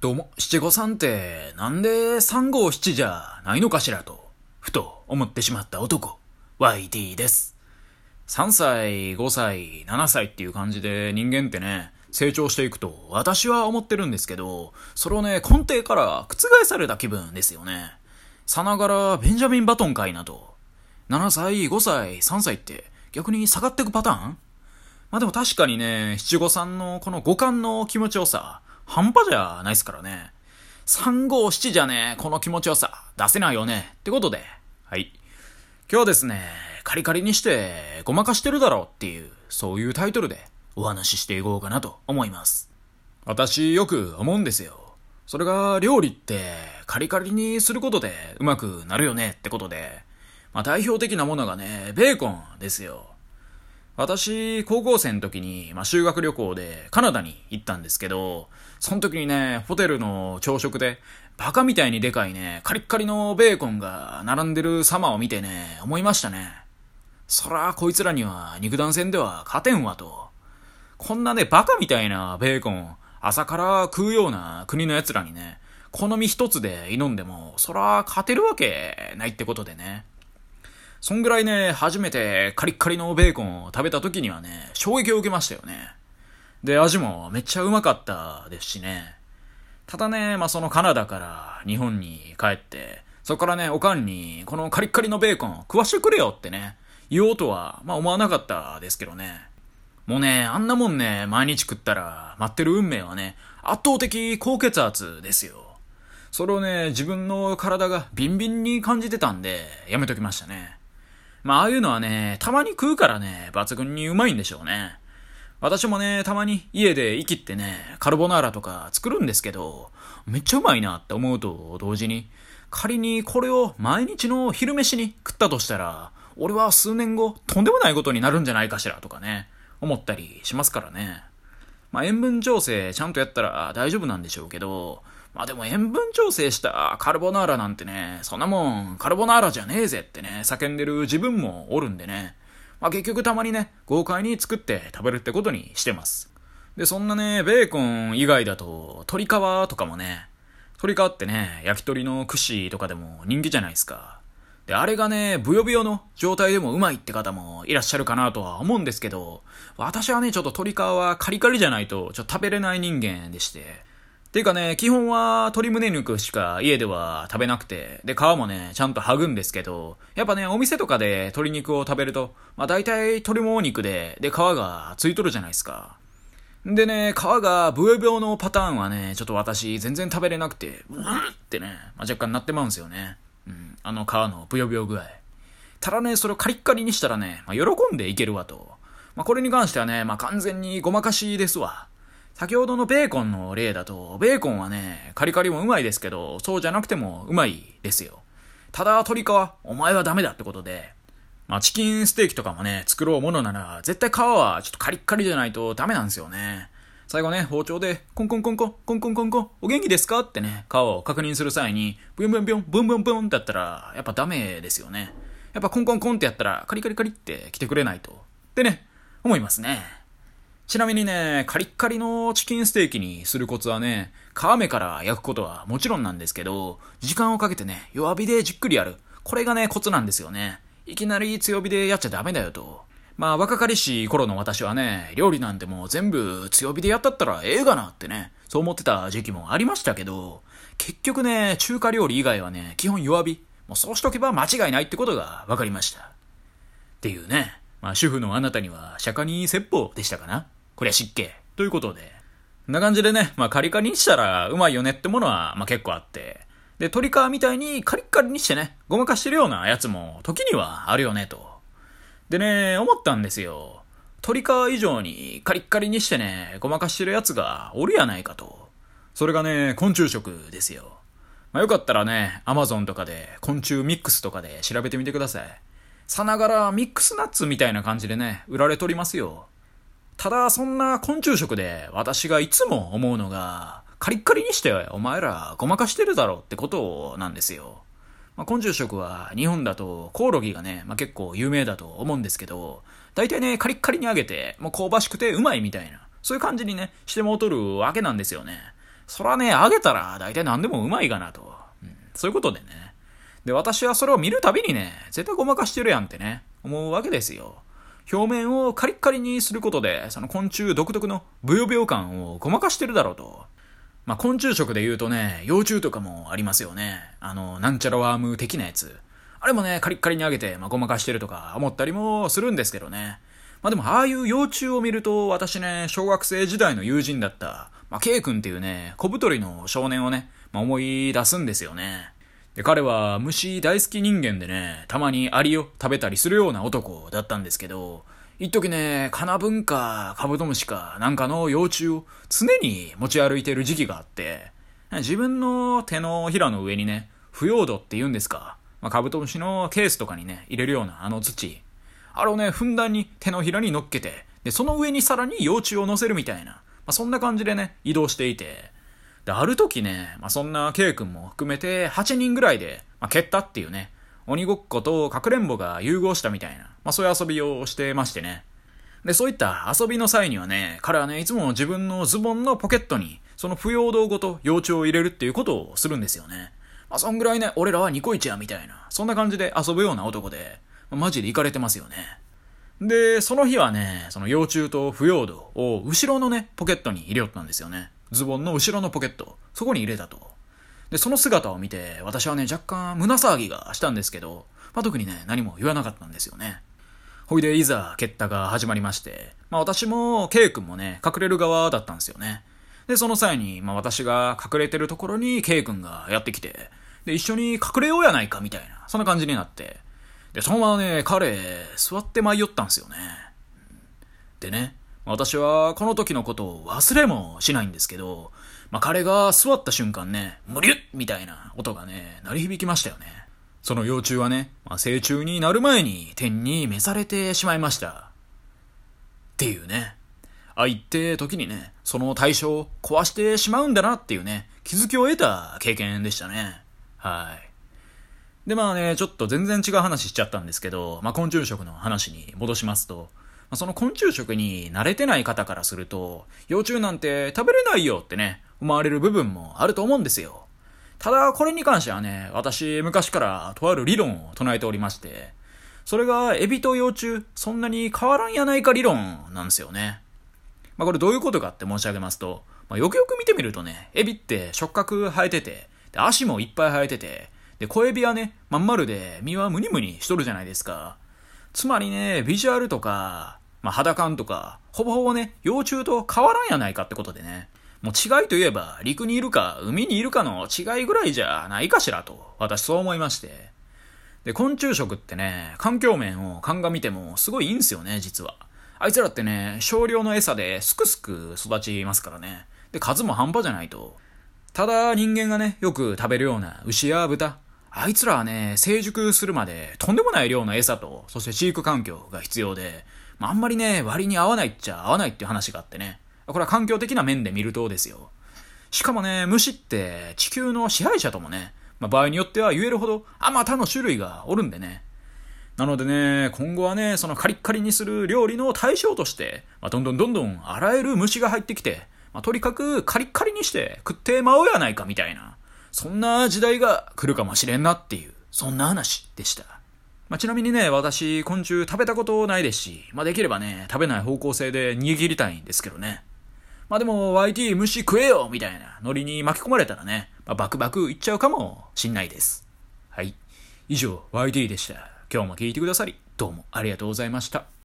どうも、七五三って、なんで三五七じゃないのかしらと、ふと思ってしまった男、YT です。3歳、5歳、7歳っていう感じで人間ってね、成長していくと私は思ってるんですけど、それをね、根底から覆された気分ですよね。さながらベンジャミン・バトンかいなと。7歳、5歳、3歳って逆に下がっていくパターン？まあでも確かにね、七五三のこの五感の気持ちよさ、半端じゃないですからね。三五七じゃね、この気持ちよさ、出せないよね。ってことで、はい。今日はですね、カリカリにしてごまかしてるだろうっていう、そういうタイトルでお話ししていこうかなと思います。私よく思うんですよ。それが料理ってカリカリにすることでうまくなるよねってことで、まあ代表的なものがね、ベーコンですよ。私、高校生の時に、まあ、修学旅行でカナダに行ったんですけど、その時にね、ホテルの朝食で、バカみたいにでかいね、カリッカリのベーコンが並んでる様を見てね、思いましたね。そら、こいつらには肉弾戦では勝てんわと。こんなね、バカみたいなベーコン、朝から食うような国の奴らにね、好み一つで挑んでも、そら、勝てるわけないってことでね。そんぐらいね、初めてカリッカリのベーコンを食べた時にはね、衝撃を受けましたよね。で、味もめっちゃうまかったですしね。ただね、まあ、そのカナダから日本に帰って、そこからね、おかんに、このカリッカリのベーコン食わしてくれよってね、言おうとは、まあ、思わなかったですけどね。もうね、あんなもんね、毎日食ったら、待ってる運命はね、圧倒的高血圧ですよ。それをね、自分の体がビンビンに感じてたんで、やめときましたね。まあ、ああいうのはね、たまに食うからね、抜群にうまいんでしょうね。私もね、たまに家で生きってね、カルボナーラとか作るんですけど、めっちゃうまいなって思うと同時に、仮にこれを毎日の昼飯に食ったとしたら、俺は数年後、とんでもないことになるんじゃないかしらとかね、思ったりしますからね。まあ、塩分調整ちゃんとやったら大丈夫なんでしょうけど、まあでも塩分調整したカルボナーラなんてね、そんなもんカルボナーラじゃねえぜってね、叫んでる自分もおるんでね。まあ結局たまにね、豪快に作って食べるってことにしてます。で、そんなね、ベーコン以外だと、鶏皮とかもね、鶏皮ってね、焼き鳥の串とかでも人気じゃないですか。で、あれがね、ブヨブヨの状態でもうまいって方もいらっしゃるかなとは思うんですけど、私はね、ちょっと鶏皮はカリカリじゃないと、ちょっと食べれない人間でして、ていうかね、基本は鶏胸肉しか家では食べなくて、で、皮もね、ちゃんと剥ぐんですけど、やっぱね、お店とかで鶏肉を食べると、まあ大体鶏もも肉で、で、皮がついとるじゃないですか。でね、皮がブヨブヨのパターンはね、ちょっと私全然食べれなくて、うーってね、まあ、若干なってまうんですよね。うん、あの皮のブヨブヨ具合。ただね、それをカリッカリにしたらね、まあ、喜んでいけるわと。まあ、これに関してはね、まあ、完全にごまかしですわ。先ほどのベーコンの例だと、ベーコンはね、カリカリもうまいですけど、そうじゃなくてもうまいですよ。ただ、鶏皮、お前はダメだってことで、まあ、チキンステーキとかもね、作ろうものなら、絶対皮はちょっとカリッカリじゃないとダメなんですよね。最後ね、包丁で、コンコンコンコン、コンコンコンコン、お元気ですかってね、皮を確認する際に、ブンブンブン、ブンブンブンってやったら、やっぱダメですよね。やっぱコンコンコンってやったら、カリカリカリって来てくれないと。ってね、思いますね。ちなみにね、カリッカリのチキンステーキにするコツはね、皮目から焼くことはもちろんなんですけど、時間をかけてね、弱火でじっくりやる。これがね、コツなんですよね。いきなり強火でやっちゃダメだよと。まあ、若かりし頃の私はね、料理なんてもう全部強火でやったったらええがなってね、そう思ってた時期もありましたけど、結局ね、中華料理以外はね、基本弱火。もうそうしとけば間違いないってことが分かりました。っていうね、まあ主婦のあなたには釈迦に説法でしたかなこりゃ湿気。ということで。こんな感じでね、まあカリカリにしたらうまいよねってものは、まあ結構あって。で、鶏皮みたいにカリッカリにしてね、ごまかしてるようなやつも時にはあるよねと。でね、思ったんですよ。鶏皮以上にカリッカリにしてね、ごまかしてるやつがおるやないかと。それがね、昆虫食ですよ。まあよかったらね、アマゾンとかで昆虫ミックスとかで調べてみてください。さながらミックスナッツみたいな感じでね、売られとりますよ。ただ、そんな昆虫食で私がいつも思うのが、カリッカリにしてお前らごまかしてるだろうってことなんですよ。まあ、昆虫食は日本だとコオロギがね、まあ、結構有名だと思うんですけど、大体ね、カリッカリに揚げて、もう香ばしくてうまいみたいな、そういう感じにね、してもうとるわけなんですよね。そらね、あげたら大体何でもうまいがなと。うん、そういうことでね。で、私はそれを見るたびにね、絶対ごまかしてるやんってね、思うわけですよ。表面をカリッカリにすることで、その昆虫独特のブヨブヨ感をごまかしてるだろうと。まあ、昆虫食で言うとね、幼虫とかもありますよね。あの、なんちゃらワーム的なやつ。あれもね、カリッカリに揚げて、まあ、ごまかしてるとか思ったりもするんですけどね。まあでも、ああいう幼虫を見ると、私ね、小学生時代の友人だった、まあ、K 君っていうね、小太りの少年をね、まあ、思い出すんですよね。彼は虫大好き人間でね、たまにアリを食べたりするような男だったんですけど、一時ね、カナブンかカブトムシかなんかの幼虫を常に持ち歩いてる時期があって、自分の手のひらの上にね、腐葉土って言うんですか。まあ、カブトムシのケースとかにね、入れるようなあの土。あれをね、ふんだんに手のひらに乗っけて、で、その上にさらに幼虫を乗せるみたいな、まあ、そんな感じでね、移動していて、で、ある時ね、まあ、そんな K 君も含めて8人ぐらいで、まあ、蹴ったっていうね、鬼ごっことかくれんぼが融合したみたいな、まあそういう遊びをしてましてね。で、そういった遊びの際にはね、彼はね、いつも自分のズボンのポケットに、その不要道ごと幼虫を入れるっていうことをするんですよね。まあそんぐらいね、俺らはニコイチや、みたいな、そんな感じで遊ぶような男で、まあ、マジで行かれてますよね。で、その日はね、その幼虫と腐葉土を後ろのね、ポケットに入れよったんですよね。ズボンの後ろのポケット、そこに入れたと。で、その姿を見て、私はね、若干胸騒ぎがしたんですけど、まあ、特にね、何も言わなかったんですよね。ほいで、いざ、結果が始まりまして、まあ私も、K 君もね、隠れる側だったんですよね。で、その際に、まあ私が隠れてるところに K 君がやってきて、で、一緒に隠れようやないか、みたいな、そんな感じになって、で、そのままね、彼、座って舞い寄ったんですよね。でね、私はこの時のことを忘れもしないんですけど、まあ、彼が座った瞬間ね、無理みたいな音がね、鳴り響きましたよね。その幼虫はね、まあ、成虫になる前に天に召されてしまいました。っていうね。愛って時にね、その対象を壊してしまうんだなっていうね、気づきを得た経験でしたね。はい。でまあね、ちょっと全然違う話しちゃったんですけど、まあ昆虫食の話に戻しますと、まあ、その昆虫食に慣れてない方からすると、幼虫なんて食べれないよってね、思われる部分もあると思うんですよ。ただ、これに関してはね、私、昔からとある理論を唱えておりまして、それが、エビと幼虫、そんなに変わらんやないか理論なんですよね。まあ、これどういうことかって申し上げますと、まあ、よくよく見てみるとね、エビって触覚生えてて、で足もいっぱい生えてて、で、小エビはね、まん丸で身はムニムニしとるじゃないですか。つまりね、ビジュアルとか、まあ、肌感とか、ほぼほぼね、幼虫と変わらんやないかってことでね。もう違いといえば、陸にいるか、海にいるかの違いぐらいじゃないかしらと、私そう思いまして。で、昆虫食ってね、環境面を鑑みてもすごいいいんすよね、実は。あいつらってね、少量の餌ですくすく育ちますからね。で、数も半端じゃないと。ただ、人間がね、よく食べるような牛や豚。あいつらはね、成熟するまでとんでもない量の餌と、そして飼育環境が必要で、まあ、あんまりね、割に合わないっちゃ合わないっていう話があってね。これは環境的な面で見るとですよ。しかもね、虫って地球の支配者ともね、まあ、場合によっては言えるほどあまたの種類がおるんでね。なのでね、今後はね、そのカリッカリにする料理の対象として、まあ、どんどんどんどんあらゆる虫が入ってきて、まあ、とにかくカリッカリにして食ってまおうやないかみたいな、そんな時代が来るかもしれんなっていう、そんな話でした。まあ、ちなみにね、私、昆虫食べたことないですし、まあ、できればね、食べない方向性で逃げ切りたいんですけどね。まあでも、YT 虫食えよみたいなノリに巻き込まれたらね、まあ、バクバクいっちゃうかもしんないです。はい。以上、YT でした。今日も聞いてくださり、どうもありがとうございました。